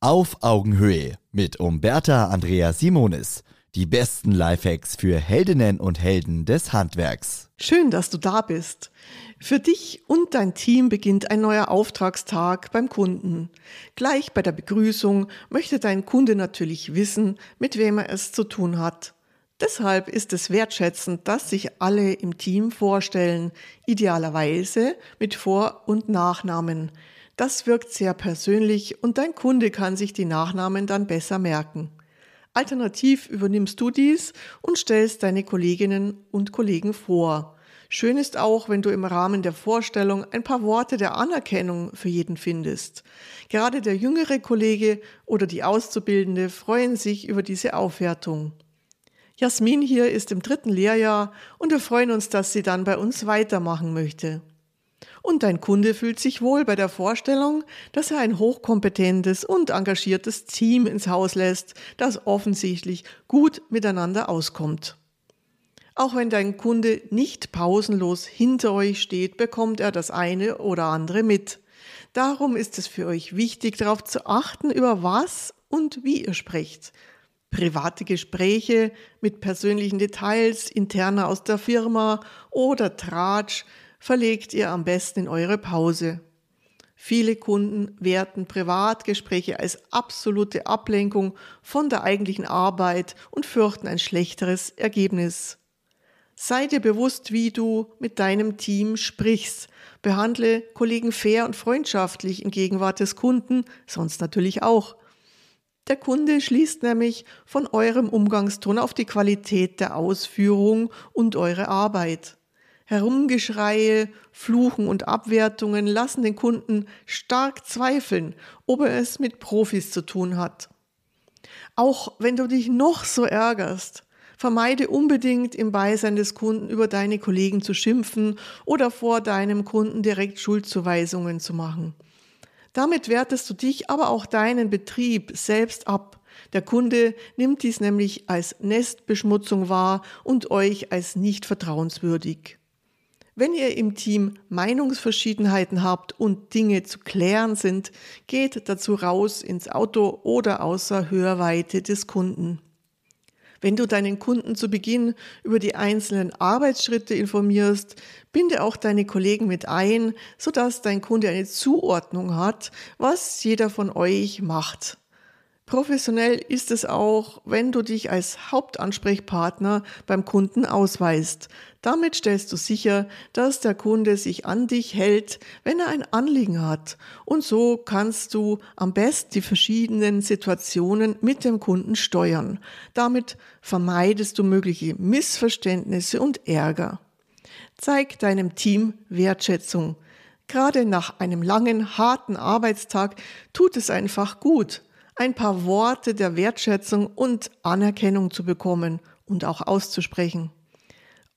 Auf Augenhöhe mit Umberta Andrea Simonis. Die besten Lifehacks für Heldinnen und Helden des Handwerks. Schön, dass du da bist. Für dich und dein Team beginnt ein neuer Auftragstag beim Kunden. Gleich bei der Begrüßung möchte dein Kunde natürlich wissen, mit wem er es zu tun hat. Deshalb ist es wertschätzend, dass sich alle im Team vorstellen, idealerweise mit Vor- und Nachnamen. Das wirkt sehr persönlich und dein Kunde kann sich die Nachnamen dann besser merken. Alternativ übernimmst du dies und stellst deine Kolleginnen und Kollegen vor. Schön ist auch, wenn du im Rahmen der Vorstellung ein paar Worte der Anerkennung für jeden findest. Gerade der jüngere Kollege oder die Auszubildende freuen sich über diese Aufwertung. Jasmin hier ist im dritten Lehrjahr und wir freuen uns, dass sie dann bei uns weitermachen möchte. Und dein Kunde fühlt sich wohl bei der Vorstellung, dass er ein hochkompetentes und engagiertes Team ins Haus lässt, das offensichtlich gut miteinander auskommt. Auch wenn dein Kunde nicht pausenlos hinter euch steht, bekommt er das eine oder andere mit. Darum ist es für euch wichtig, darauf zu achten, über was und wie ihr sprecht. Private Gespräche mit persönlichen Details interner aus der Firma oder Tratsch verlegt ihr am besten in eure Pause. Viele Kunden werten Privatgespräche als absolute Ablenkung von der eigentlichen Arbeit und fürchten ein schlechteres Ergebnis. Sei dir bewusst, wie du mit deinem Team sprichst. Behandle Kollegen fair und freundschaftlich in Gegenwart des Kunden, sonst natürlich auch. Der Kunde schließt nämlich von eurem Umgangston auf die Qualität der Ausführung und eure Arbeit. Herumgeschreie, Fluchen und Abwertungen lassen den Kunden stark zweifeln, ob er es mit Profis zu tun hat. Auch wenn du dich noch so ärgerst, vermeide unbedingt im Beisein des Kunden über deine Kollegen zu schimpfen oder vor deinem Kunden direkt Schuldzuweisungen zu machen. Damit wertest du dich, aber auch deinen Betrieb selbst ab. Der Kunde nimmt dies nämlich als Nestbeschmutzung wahr und euch als nicht vertrauenswürdig. Wenn ihr im Team Meinungsverschiedenheiten habt und Dinge zu klären sind, geht dazu raus ins Auto oder außer Hörweite des Kunden. Wenn du deinen Kunden zu Beginn über die einzelnen Arbeitsschritte informierst, binde auch deine Kollegen mit ein, sodass dein Kunde eine Zuordnung hat, was jeder von euch macht. Professionell ist es auch, wenn du dich als Hauptansprechpartner beim Kunden ausweist. Damit stellst du sicher, dass der Kunde sich an dich hält, wenn er ein Anliegen hat. Und so kannst du am besten die verschiedenen Situationen mit dem Kunden steuern. Damit vermeidest du mögliche Missverständnisse und Ärger. Zeig deinem Team Wertschätzung. Gerade nach einem langen, harten Arbeitstag tut es einfach gut, ein paar Worte der Wertschätzung und Anerkennung zu bekommen und auch auszusprechen.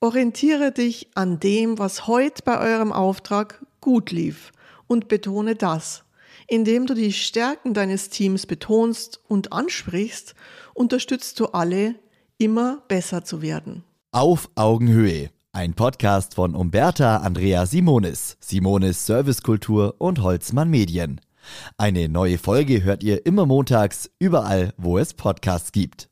Orientiere dich an dem, was heute bei eurem Auftrag gut lief und betone das. Indem du die Stärken deines Teams betonst und ansprichst, unterstützt du alle, immer besser zu werden. Auf Augenhöhe. Ein Podcast von Umberta Andrea Simonis, Simonis Servicekultur und Holzmann Medien. Eine neue Folge hört ihr immer montags, überall, wo es Podcasts gibt.